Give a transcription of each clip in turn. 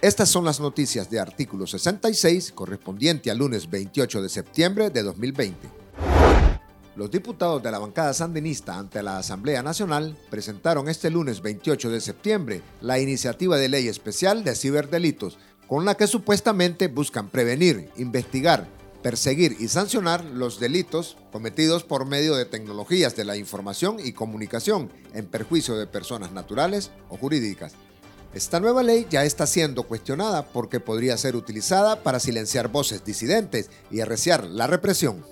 Estas son las noticias de artículo 66 correspondiente al lunes 28 de septiembre de 2020. Los diputados de la bancada sandinista ante la Asamblea Nacional presentaron este lunes 28 de septiembre la iniciativa de ley especial de ciberdelitos, con la que supuestamente buscan prevenir, investigar, perseguir y sancionar los delitos cometidos por medio de tecnologías de la información y comunicación en perjuicio de personas naturales o jurídicas. Esta nueva ley ya está siendo cuestionada porque podría ser utilizada para silenciar voces disidentes y arreciar la represión.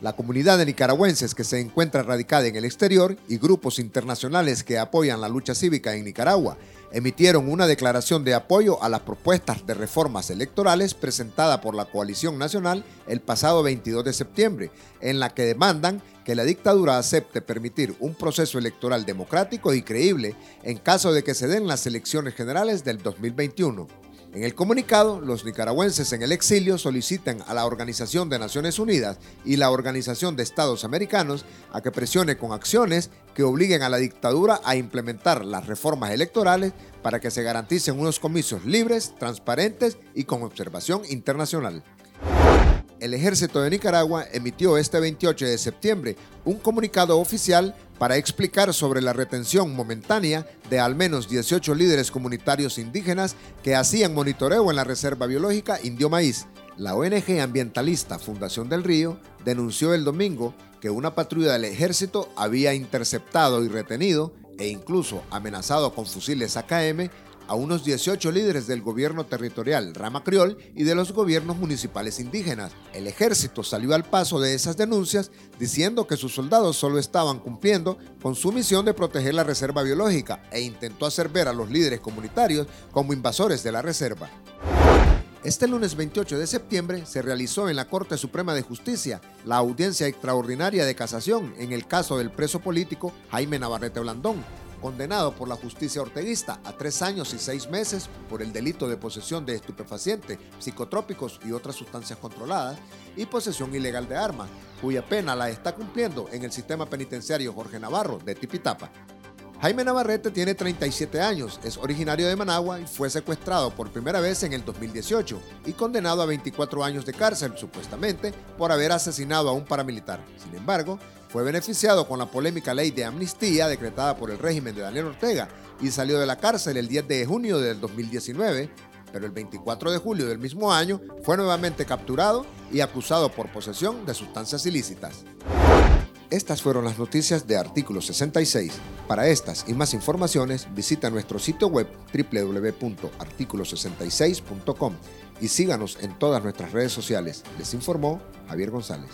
La comunidad de nicaragüenses que se encuentra radicada en el exterior y grupos internacionales que apoyan la lucha cívica en Nicaragua emitieron una declaración de apoyo a las propuestas de reformas electorales presentada por la Coalición Nacional el pasado 22 de septiembre, en la que demandan que la dictadura acepte permitir un proceso electoral democrático y creíble en caso de que se den las elecciones generales del 2021. En el comunicado, los nicaragüenses en el exilio solicitan a la Organización de Naciones Unidas y la Organización de Estados Americanos a que presione con acciones que obliguen a la dictadura a implementar las reformas electorales para que se garanticen unos comicios libres, transparentes y con observación internacional el ejército de Nicaragua emitió este 28 de septiembre un comunicado oficial para explicar sobre la retención momentánea de al menos 18 líderes comunitarios indígenas que hacían monitoreo en la Reserva Biológica Indio Maíz. La ONG ambientalista Fundación del Río denunció el domingo que una patrulla del ejército había interceptado y retenido e incluso amenazado con fusiles AKM a unos 18 líderes del gobierno territorial Rama Criol y de los gobiernos municipales indígenas. El ejército salió al paso de esas denuncias diciendo que sus soldados solo estaban cumpliendo con su misión de proteger la reserva biológica e intentó hacer ver a los líderes comunitarios como invasores de la reserva. Este lunes 28 de septiembre se realizó en la Corte Suprema de Justicia la audiencia extraordinaria de casación en el caso del preso político Jaime Navarrete Blandón, condenado por la justicia orteguista a tres años y seis meses por el delito de posesión de estupefacientes, psicotrópicos y otras sustancias controladas, y posesión ilegal de armas, cuya pena la está cumpliendo en el sistema penitenciario Jorge Navarro de Tipitapa. Jaime Navarrete tiene 37 años, es originario de Managua y fue secuestrado por primera vez en el 2018 y condenado a 24 años de cárcel, supuestamente, por haber asesinado a un paramilitar. Sin embargo, fue beneficiado con la polémica ley de amnistía decretada por el régimen de Daniel Ortega y salió de la cárcel el 10 de junio del 2019, pero el 24 de julio del mismo año fue nuevamente capturado y acusado por posesión de sustancias ilícitas. Estas fueron las noticias de Artículo 66. Para estas y más informaciones, visita nuestro sitio web www.articulo66.com y síganos en todas nuestras redes sociales. Les informó Javier González.